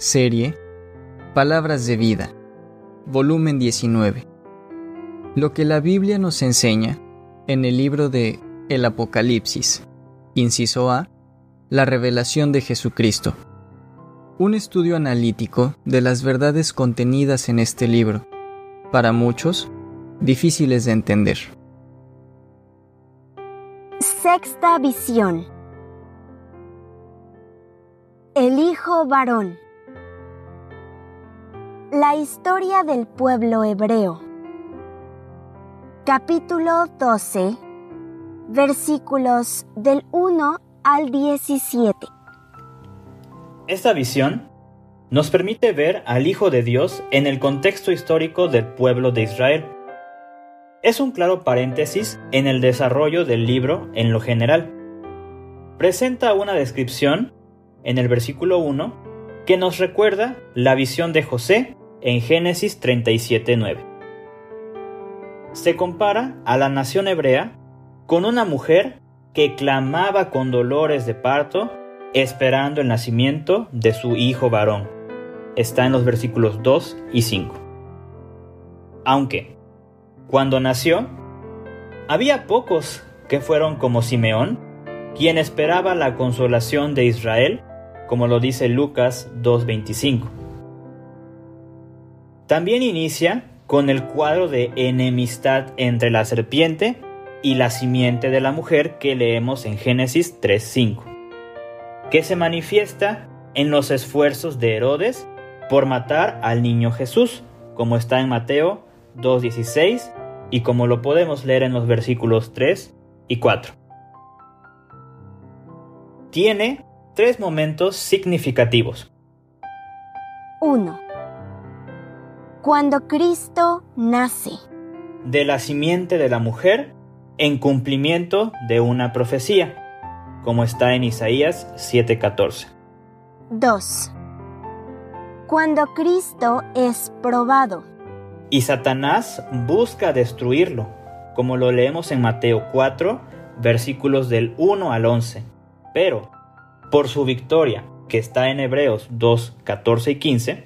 Serie Palabras de Vida, volumen 19. Lo que la Biblia nos enseña en el libro de El Apocalipsis, inciso A, la revelación de Jesucristo. Un estudio analítico de las verdades contenidas en este libro, para muchos, difíciles de entender. Sexta visión. El Hijo varón. La historia del pueblo hebreo. Capítulo 12, versículos del 1 al 17. Esta visión nos permite ver al Hijo de Dios en el contexto histórico del pueblo de Israel. Es un claro paréntesis en el desarrollo del libro en lo general. Presenta una descripción en el versículo 1 que nos recuerda la visión de José en Génesis 37.9. Se compara a la nación hebrea con una mujer que clamaba con dolores de parto esperando el nacimiento de su hijo varón. Está en los versículos 2 y 5. Aunque, cuando nació, había pocos que fueron como Simeón, quien esperaba la consolación de Israel, como lo dice Lucas 2.25. También inicia con el cuadro de enemistad entre la serpiente y la simiente de la mujer que leemos en Génesis 3.5, que se manifiesta en los esfuerzos de Herodes por matar al niño Jesús, como está en Mateo 2.16 y como lo podemos leer en los versículos 3 y 4. Tiene tres momentos significativos. 1 cuando Cristo nace. De la simiente de la mujer en cumplimiento de una profecía, como está en Isaías 7:14. 2. Cuando Cristo es probado. Y Satanás busca destruirlo, como lo leemos en Mateo 4, versículos del 1 al 11. Pero, por su victoria, que está en Hebreos 2, 14 y 15,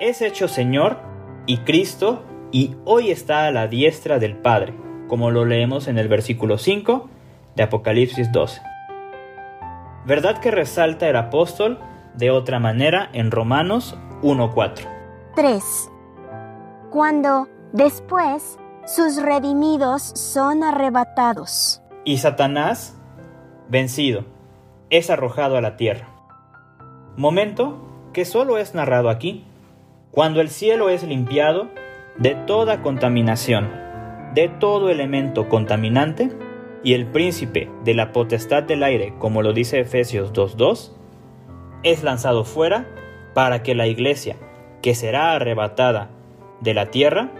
es hecho Señor y Cristo y hoy está a la diestra del Padre, como lo leemos en el versículo 5 de Apocalipsis 12. ¿Verdad que resalta el apóstol de otra manera en Romanos 1.4? 3. Cuando después sus redimidos son arrebatados. Y Satanás, vencido, es arrojado a la tierra. Momento que solo es narrado aquí cuando el cielo es limpiado de toda contaminación, de todo elemento contaminante, y el príncipe de la potestad del aire, como lo dice Efesios 2.2, es lanzado fuera para que la iglesia, que será arrebatada de la tierra,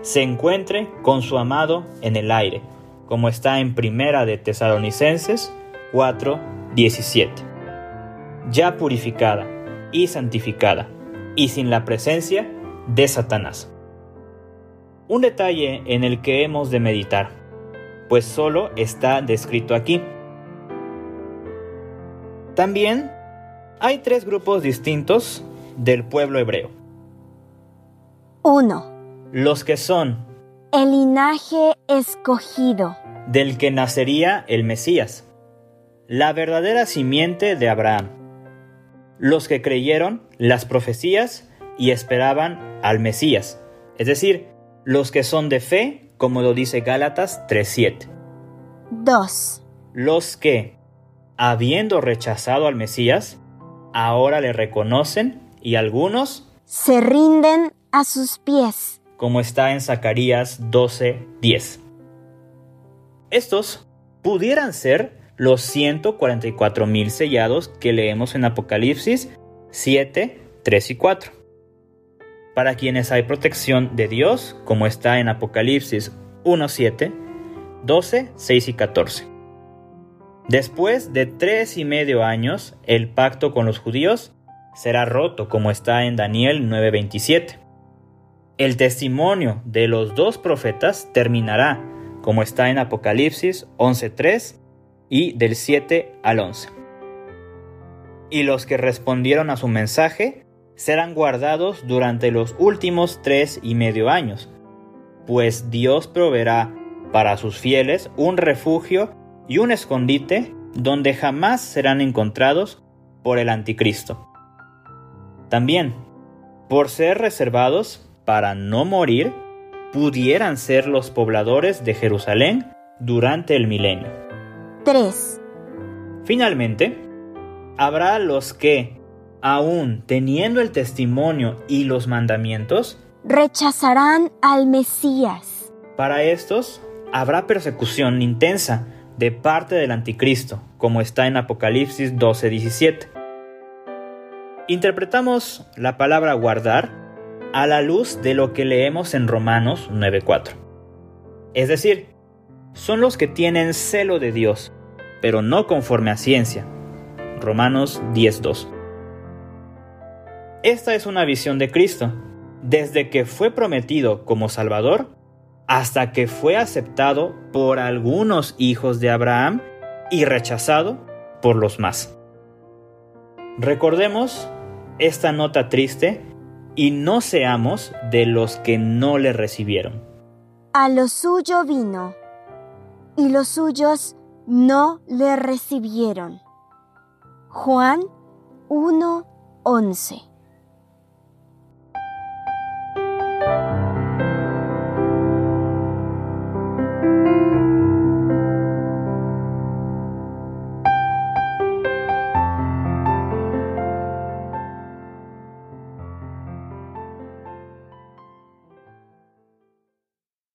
se encuentre con su amado en el aire, como está en Primera de Tesalonicenses 4.17, ya purificada y santificada y sin la presencia de Satanás. Un detalle en el que hemos de meditar, pues solo está descrito aquí. También hay tres grupos distintos del pueblo hebreo. 1. Los que son el linaje escogido, del que nacería el Mesías, la verdadera simiente de Abraham los que creyeron las profecías y esperaban al Mesías, es decir, los que son de fe, como lo dice Gálatas 3.7. 2. Los que, habiendo rechazado al Mesías, ahora le reconocen y algunos se rinden a sus pies, como está en Zacarías 12.10. Estos pudieran ser los 144 mil sellados que leemos en Apocalipsis 7, 3 y 4. Para quienes hay protección de Dios, como está en Apocalipsis 1, 7, 12, 6 y 14. Después de tres y medio años, el pacto con los judíos será roto, como está en Daniel 9:27. El testimonio de los dos profetas terminará, como está en Apocalipsis 11:3 y del 7 al 11. Y los que respondieron a su mensaje serán guardados durante los últimos tres y medio años, pues Dios proveerá para sus fieles un refugio y un escondite donde jamás serán encontrados por el anticristo. También, por ser reservados para no morir, pudieran ser los pobladores de Jerusalén durante el milenio. 3. Finalmente, habrá los que, aun teniendo el testimonio y los mandamientos, Rechazarán al Mesías. para estos habrá persecución intensa de parte del anticristo, como está en Apocalipsis 12:17. Interpretamos la palabra guardar a la luz de lo que leemos en Romanos 9:4. Es decir, son los que tienen celo de Dios, pero no conforme a ciencia. Romanos 10:2. Esta es una visión de Cristo, desde que fue prometido como Salvador hasta que fue aceptado por algunos hijos de Abraham y rechazado por los más. Recordemos esta nota triste y no seamos de los que no le recibieron. A lo suyo vino, y los suyos no le recibieron. Juan 1:11